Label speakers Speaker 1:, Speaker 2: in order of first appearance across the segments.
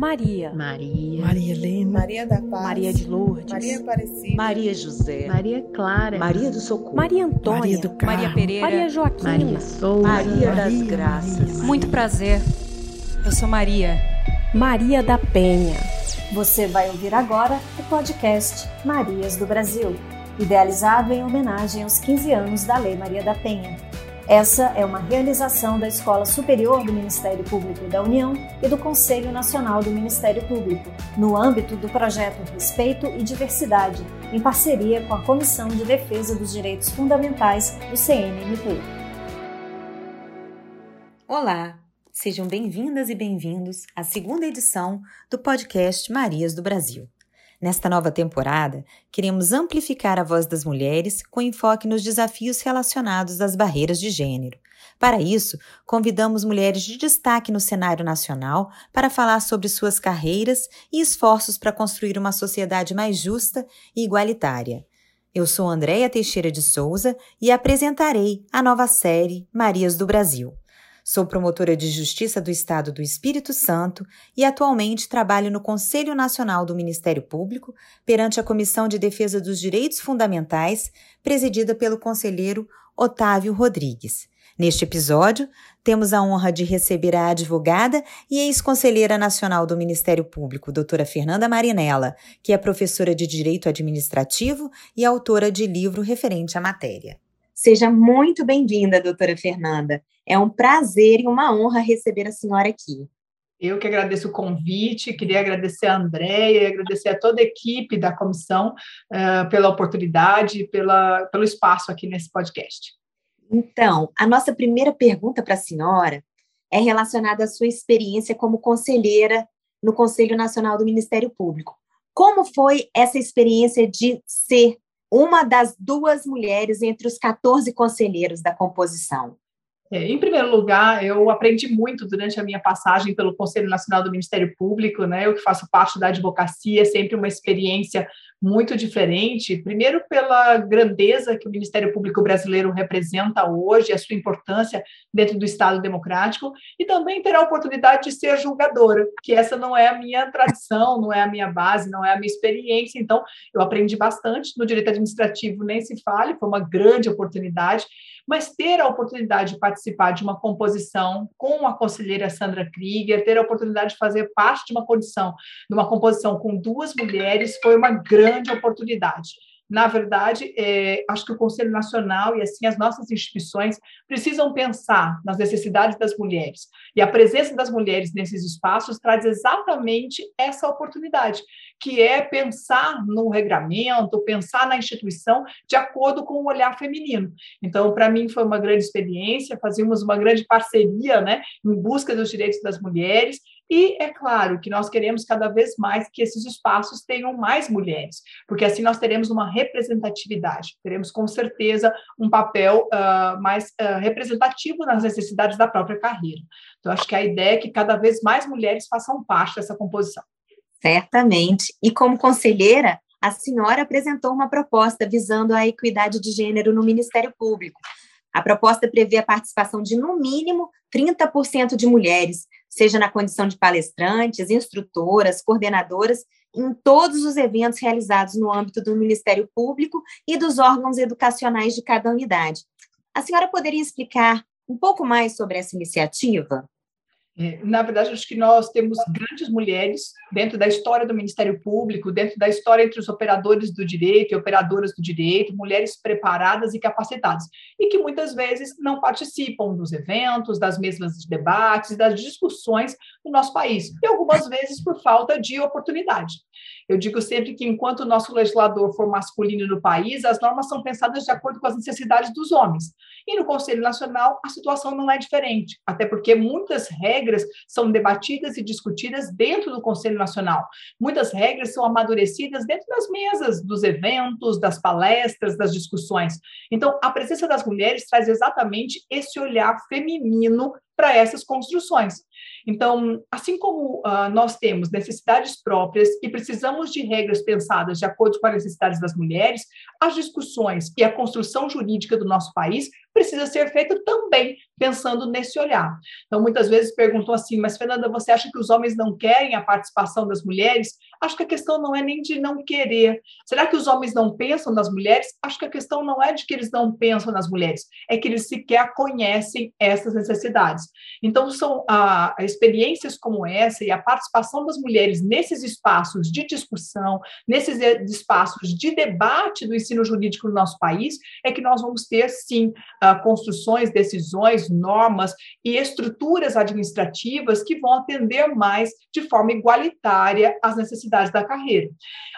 Speaker 1: Maria.
Speaker 2: Maria.
Speaker 3: Maria Helena.
Speaker 4: Maria da Paz.
Speaker 1: Maria de Lourdes.
Speaker 4: Maria Aparecida.
Speaker 5: Maria José.
Speaker 2: Maria Clara.
Speaker 5: Maria do Socorro.
Speaker 1: Maria Antônia.
Speaker 3: Maria do Carmo.
Speaker 6: Maria Pereira.
Speaker 1: Maria Joaquina.
Speaker 2: Maria Souza.
Speaker 5: Maria das
Speaker 3: Maria,
Speaker 5: Graças.
Speaker 3: Maria.
Speaker 6: Muito prazer. Eu sou Maria.
Speaker 1: Maria da Penha.
Speaker 7: Você vai ouvir agora o podcast Marias do Brasil, idealizado em homenagem aos 15 anos da Lei Maria da Penha. Essa é uma realização da Escola Superior do Ministério Público da União e do Conselho Nacional do Ministério Público, no âmbito do projeto Respeito e Diversidade, em parceria com a Comissão de Defesa dos Direitos Fundamentais do CNMP.
Speaker 8: Olá, sejam bem-vindas e bem-vindos à segunda edição do podcast Marias do Brasil. Nesta nova temporada, queremos amplificar a voz das mulheres com enfoque nos desafios relacionados às barreiras de gênero. Para isso, convidamos mulheres de destaque no cenário nacional para falar sobre suas carreiras e esforços para construir uma sociedade mais justa e igualitária. Eu sou Andréia Teixeira de Souza e apresentarei a nova série Marias do Brasil. Sou promotora de Justiça do Estado do Espírito Santo e atualmente trabalho no Conselho Nacional do Ministério Público perante a Comissão de Defesa dos Direitos Fundamentais, presidida pelo conselheiro Otávio Rodrigues. Neste episódio, temos a honra de receber a advogada e ex-conselheira nacional do Ministério Público, doutora Fernanda Marinella, que é professora de Direito Administrativo e autora de livro referente à matéria.
Speaker 9: Seja muito bem-vinda, doutora Fernanda. É um prazer e uma honra receber a senhora aqui.
Speaker 10: Eu que agradeço o convite, queria agradecer a Andréia e agradecer a toda a equipe da comissão uh, pela oportunidade, pela, pelo espaço aqui nesse podcast.
Speaker 9: Então, a nossa primeira pergunta para a senhora é relacionada à sua experiência como conselheira no Conselho Nacional do Ministério Público. Como foi essa experiência de ser uma das duas mulheres entre os 14 conselheiros da composição?
Speaker 10: É, em primeiro lugar, eu aprendi muito durante a minha passagem pelo Conselho Nacional do Ministério Público, né? Eu que faço parte da advocacia, é sempre uma experiência muito diferente. Primeiro, pela grandeza que o Ministério Público brasileiro representa hoje, a sua importância dentro do Estado democrático, e também ter a oportunidade de ser julgadora, que essa não é a minha tradição, não é a minha base, não é a minha experiência. Então, eu aprendi bastante no direito administrativo, nem se fale, foi uma grande oportunidade mas ter a oportunidade de participar de uma composição com a conselheira Sandra Krieger, ter a oportunidade de fazer parte de uma condição, de uma composição com duas mulheres, foi uma grande oportunidade. Na verdade, é, acho que o Conselho Nacional e assim as nossas instituições precisam pensar nas necessidades das mulheres. E a presença das mulheres nesses espaços traz exatamente essa oportunidade, que é pensar no regramento, pensar na instituição de acordo com o olhar feminino. Então, para mim foi uma grande experiência, fazíamos uma grande parceria, né, em busca dos direitos das mulheres e é claro que nós queremos cada vez mais que esses espaços tenham mais mulheres, porque assim nós teremos uma representatividade, teremos com certeza um papel uh, mais uh, representativo nas necessidades da própria carreira. Então, acho que a ideia é que cada vez mais mulheres façam parte dessa composição.
Speaker 9: Certamente. E como conselheira, a senhora apresentou uma proposta visando a equidade de gênero no Ministério Público. A proposta prevê a participação de, no mínimo, 30% de mulheres, seja na condição de palestrantes, instrutoras, coordenadoras, em todos os eventos realizados no âmbito do Ministério Público e dos órgãos educacionais de cada unidade. A senhora poderia explicar um pouco mais sobre essa iniciativa?
Speaker 10: É, na verdade, acho que nós temos grandes mulheres dentro da história do Ministério Público, dentro da história entre os operadores do direito e operadoras do direito, mulheres preparadas e capacitadas, e que muitas vezes não participam dos eventos, das mesmas debates, das discussões no nosso país, e algumas vezes por falta de oportunidade. Eu digo sempre que enquanto o nosso legislador for masculino no país, as normas são pensadas de acordo com as necessidades dos homens. E no Conselho Nacional, a situação não é diferente, até porque muitas regras são debatidas e discutidas dentro do Conselho Nacional. Muitas regras são amadurecidas dentro das mesas, dos eventos, das palestras, das discussões. Então, a presença das mulheres traz exatamente esse olhar feminino para essas construções. Então, assim como uh, nós temos necessidades próprias e precisamos de regras pensadas de acordo com as necessidades das mulheres, as discussões e a construção jurídica do nosso país precisa ser feita também pensando nesse olhar. Então, muitas vezes perguntam assim, mas Fernanda, você acha que os homens não querem a participação das mulheres? Acho que a questão não é nem de não querer. Será que os homens não pensam nas mulheres? Acho que a questão não é de que eles não pensam nas mulheres, é que eles sequer conhecem essas necessidades. Então, são ah, experiências como essa e a participação das mulheres nesses espaços de discussão, nesses espaços de debate do ensino jurídico no nosso país, é que nós vamos ter, sim, ah, construções, decisões, normas e estruturas administrativas que vão atender mais de forma igualitária às necessidades da carreira.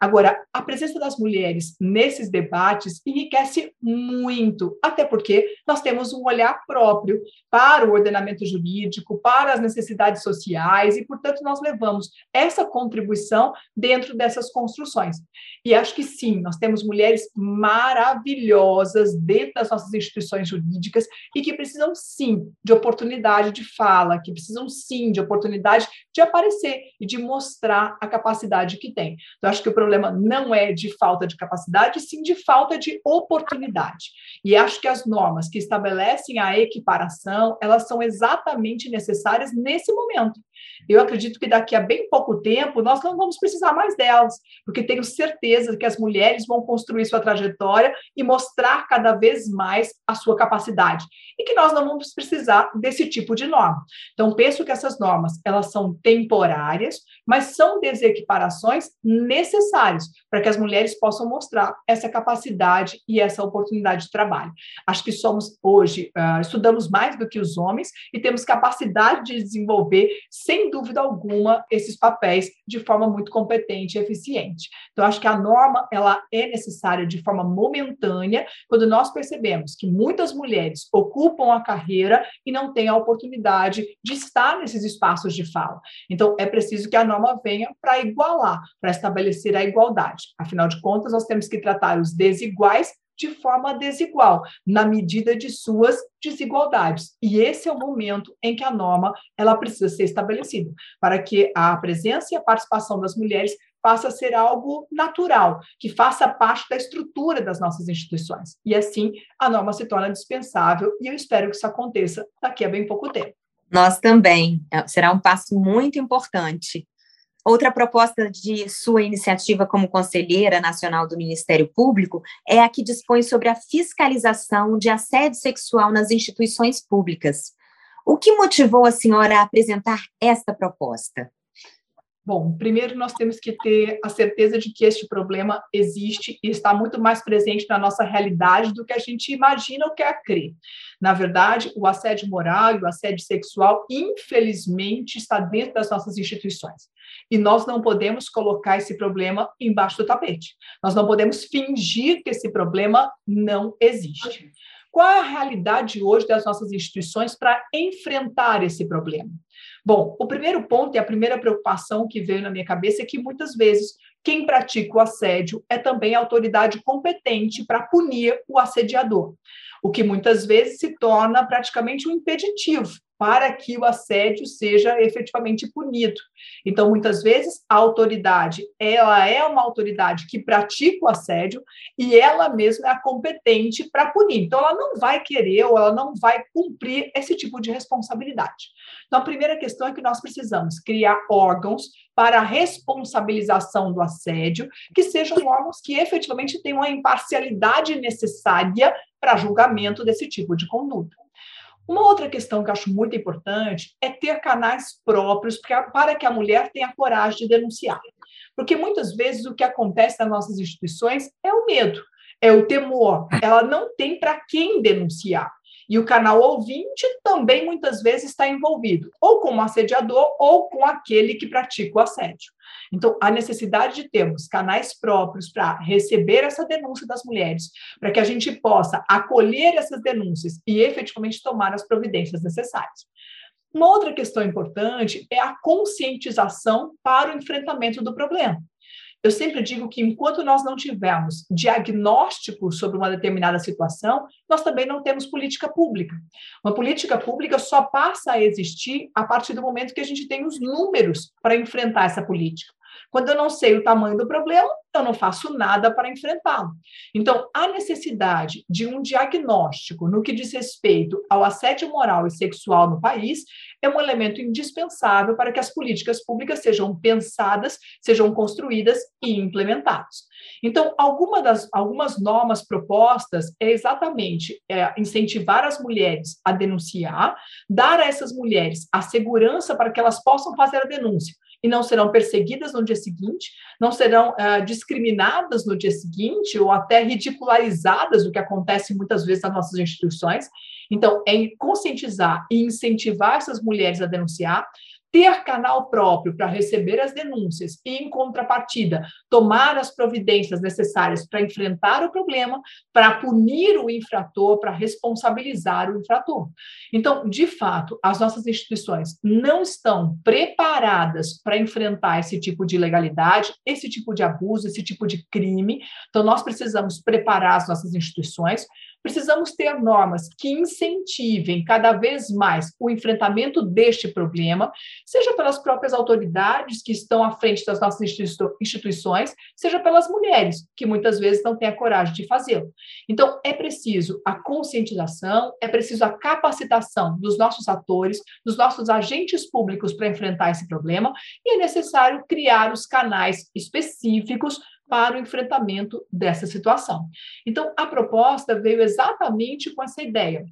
Speaker 10: Agora, a presença das mulheres nesses debates enriquece muito, até porque nós temos um olhar próprio para o ordenamento jurídico, para as necessidades sociais, e, portanto, nós levamos essa contribuição dentro dessas construções. E acho que sim, nós temos mulheres maravilhosas dentro das nossas instituições jurídicas e que precisam sim de oportunidade de fala, que precisam sim de oportunidade de aparecer e de mostrar a capacidade que tem. Então, acho que o problema não é de falta de capacidade, sim de falta de oportunidade. E acho que as normas que estabelecem a equiparação, elas são exatamente necessárias nesse momento. Eu acredito que daqui a bem pouco tempo nós não vamos precisar mais delas, porque tenho certeza que as mulheres vão construir sua trajetória e mostrar cada vez mais a sua capacidade e que nós não vamos precisar desse tipo de norma. Então penso que essas normas elas são temporárias, mas são desequiparações necessárias para que as mulheres possam mostrar essa capacidade e essa oportunidade de trabalho. Acho que somos hoje uh, estudamos mais do que os homens e temos capacidade de desenvolver sem dúvida alguma, esses papéis de forma muito competente e eficiente. Então, acho que a norma ela é necessária de forma momentânea, quando nós percebemos que muitas mulheres ocupam a carreira e não têm a oportunidade de estar nesses espaços de fala. Então, é preciso que a norma venha para igualar, para estabelecer a igualdade. Afinal de contas, nós temos que tratar os desiguais de forma desigual, na medida de suas desigualdades. E esse é o momento em que a norma ela precisa ser estabelecida, para que a presença e a participação das mulheres passe a ser algo natural, que faça parte da estrutura das nossas instituições. E assim, a norma se torna dispensável e eu espero que isso aconteça daqui a bem pouco tempo.
Speaker 9: Nós também. Será um passo muito importante Outra proposta de sua iniciativa como conselheira nacional do Ministério Público é a que dispõe sobre a fiscalização de assédio sexual nas instituições públicas. O que motivou a senhora a apresentar esta proposta?
Speaker 10: Bom, primeiro nós temos que ter a certeza de que este problema existe e está muito mais presente na nossa realidade do que a gente imagina ou quer crer. Na verdade, o assédio moral e o assédio sexual, infelizmente, está dentro das nossas instituições. E nós não podemos colocar esse problema embaixo do tapete. Nós não podemos fingir que esse problema não existe. Qual é a realidade hoje das nossas instituições para enfrentar esse problema? Bom, o primeiro ponto e a primeira preocupação que veio na minha cabeça é que muitas vezes quem pratica o assédio é também a autoridade competente para punir o assediador, o que muitas vezes se torna praticamente um impeditivo para que o assédio seja efetivamente punido. Então, muitas vezes, a autoridade, ela é uma autoridade que pratica o assédio e ela mesma é a competente para punir. Então, ela não vai querer ou ela não vai cumprir esse tipo de responsabilidade. Então, a primeira questão é que nós precisamos criar órgãos para a responsabilização do assédio, que sejam órgãos que efetivamente tenham a imparcialidade necessária para julgamento desse tipo de conduta. Uma outra questão que eu acho muito importante é ter canais próprios para que a mulher tenha coragem de denunciar. Porque muitas vezes o que acontece nas nossas instituições é o medo, é o temor. Ela não tem para quem denunciar. E o canal ouvinte também muitas vezes está envolvido, ou com o assediador, ou com aquele que pratica o assédio. Então, a necessidade de termos canais próprios para receber essa denúncia das mulheres, para que a gente possa acolher essas denúncias e efetivamente tomar as providências necessárias. Uma outra questão importante é a conscientização para o enfrentamento do problema. eu sempre digo que enquanto nós não tivermos diagnóstico sobre uma determinada situação, nós também não temos política pública. Uma política pública só passa a existir a partir do momento que a gente tem os números para enfrentar essa política. Quando eu não sei o tamanho do problema, eu não faço nada para enfrentá-lo. Então, a necessidade de um diagnóstico no que diz respeito ao assédio moral e sexual no país é um elemento indispensável para que as políticas públicas sejam pensadas, sejam construídas e implementadas. Então, alguma das, algumas normas propostas é exatamente é, incentivar as mulheres a denunciar, dar a essas mulheres a segurança para que elas possam fazer a denúncia e não serão perseguidas no dia seguinte, não serão uh, discriminadas no dia seguinte ou até ridicularizadas, o que acontece muitas vezes nas nossas instituições. Então, é conscientizar e incentivar essas mulheres a denunciar, ter canal próprio para receber as denúncias e, em contrapartida, tomar as providências necessárias para enfrentar o problema, para punir o infrator, para responsabilizar o infrator. Então, de fato, as nossas instituições não estão preparadas para enfrentar esse tipo de ilegalidade, esse tipo de abuso, esse tipo de crime. Então, nós precisamos preparar as nossas instituições Precisamos ter normas que incentivem cada vez mais o enfrentamento deste problema, seja pelas próprias autoridades que estão à frente das nossas instituições, seja pelas mulheres, que muitas vezes não têm a coragem de fazê-lo. Então, é preciso a conscientização, é preciso a capacitação dos nossos atores, dos nossos agentes públicos para enfrentar esse problema, e é necessário criar os canais específicos para o enfrentamento dessa situação. Então, a proposta veio exatamente com essa ideia.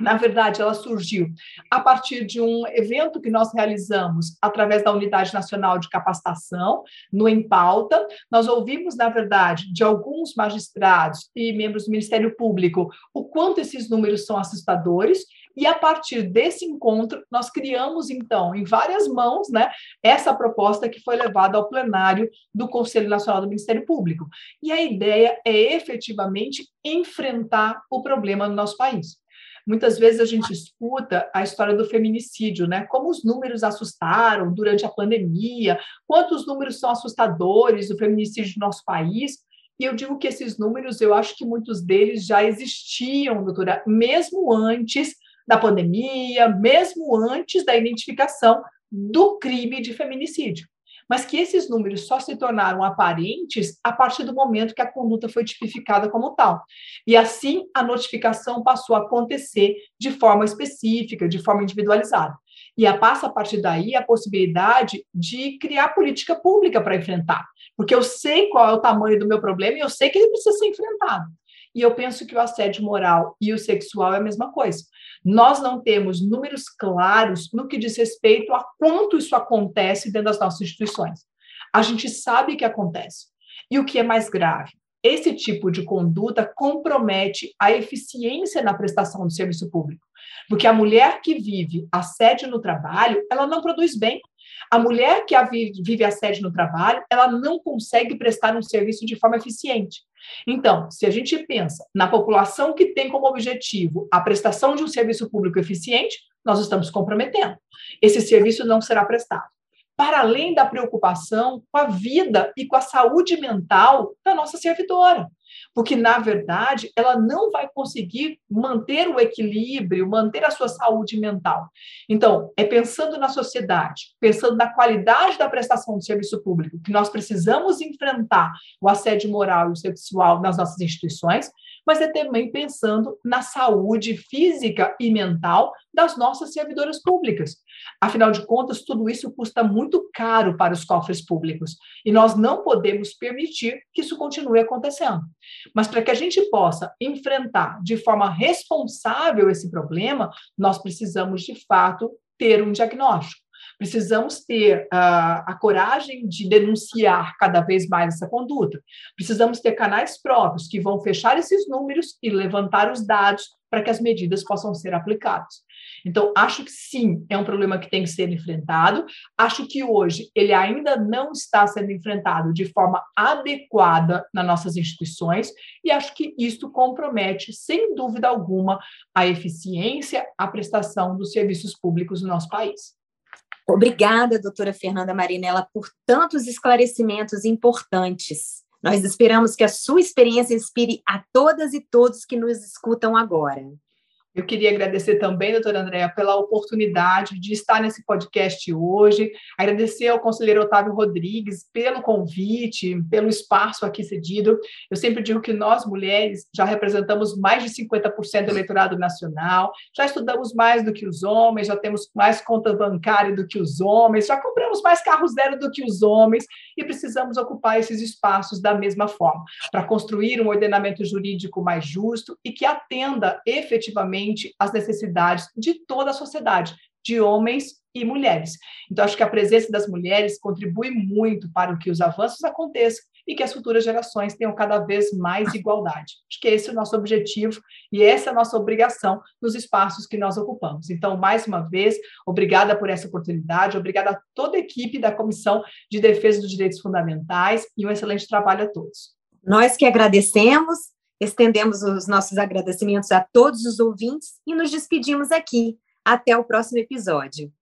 Speaker 10: Na verdade, ela surgiu a partir de um evento que nós realizamos através da Unidade Nacional de Capacitação, no Em Pauta. Nós ouvimos, na verdade, de alguns magistrados e membros do Ministério Público o quanto esses números são assustadores e a partir desse encontro, nós criamos, então, em várias mãos, né, essa proposta que foi levada ao plenário do Conselho Nacional do Ministério Público. E a ideia é efetivamente enfrentar o problema no nosso país. Muitas vezes a gente escuta a história do feminicídio, né? Como os números assustaram durante a pandemia, quantos números são assustadores do feminicídio no nosso país. E eu digo que esses números, eu acho que muitos deles já existiam, doutora, mesmo antes da pandemia, mesmo antes da identificação do crime de feminicídio. Mas que esses números só se tornaram aparentes a partir do momento que a conduta foi tipificada como tal. E assim a notificação passou a acontecer de forma específica, de forma individualizada. E a passa a partir daí a possibilidade de criar política pública para enfrentar. Porque eu sei qual é o tamanho do meu problema e eu sei que ele precisa ser enfrentado. E eu penso que o assédio moral e o sexual é a mesma coisa. Nós não temos números claros no que diz respeito a quanto isso acontece dentro das nossas instituições. A gente sabe que acontece. E o que é mais grave? Esse tipo de conduta compromete a eficiência na prestação do serviço público. Porque a mulher que vive assédio no trabalho, ela não produz bem. A mulher que vive assédio no trabalho, ela não consegue prestar um serviço de forma eficiente. Então, se a gente pensa na população que tem como objetivo a prestação de um serviço público eficiente, nós estamos comprometendo. Esse serviço não será prestado. Para além da preocupação com a vida e com a saúde mental da nossa servidora porque, na verdade, ela não vai conseguir manter o equilíbrio, manter a sua saúde mental. Então, é pensando na sociedade, pensando na qualidade da prestação de serviço público, que nós precisamos enfrentar o assédio moral e sexual nas nossas instituições, mas é também pensando na saúde física e mental das nossas servidoras públicas. Afinal de contas, tudo isso custa muito caro para os cofres públicos e nós não podemos permitir que isso continue acontecendo. Mas para que a gente possa enfrentar de forma responsável esse problema, nós precisamos, de fato, ter um diagnóstico. Precisamos ter uh, a coragem de denunciar cada vez mais essa conduta. Precisamos ter canais próprios que vão fechar esses números e levantar os dados para que as medidas possam ser aplicadas. Então, acho que sim, é um problema que tem que ser enfrentado. Acho que hoje ele ainda não está sendo enfrentado de forma adequada nas nossas instituições, e acho que isto compromete, sem dúvida alguma, a eficiência, a prestação dos serviços públicos no nosso país.
Speaker 9: Obrigada, doutora Fernanda Marinella, por tantos esclarecimentos importantes. Nós esperamos que a sua experiência inspire a todas e todos que nos escutam agora.
Speaker 10: Eu queria agradecer também, doutora Andréa, pela oportunidade de estar nesse podcast hoje, agradecer ao conselheiro Otávio Rodrigues pelo convite, pelo espaço aqui cedido. Eu sempre digo que nós, mulheres, já representamos mais de 50% do eleitorado nacional, já estudamos mais do que os homens, já temos mais conta bancária do que os homens, já compramos mais carro zero do que os homens e precisamos ocupar esses espaços da mesma forma, para construir um ordenamento jurídico mais justo e que atenda efetivamente as necessidades de toda a sociedade, de homens e mulheres. Então, acho que a presença das mulheres contribui muito para que os avanços aconteçam e que as futuras gerações tenham cada vez mais igualdade. Acho que esse é o nosso objetivo e essa é a nossa obrigação nos espaços que nós ocupamos. Então, mais uma vez, obrigada por essa oportunidade, obrigada a toda a equipe da Comissão de Defesa dos Direitos Fundamentais e um excelente trabalho a todos.
Speaker 9: Nós que agradecemos Estendemos os nossos agradecimentos a todos os ouvintes e nos despedimos aqui. Até o próximo episódio.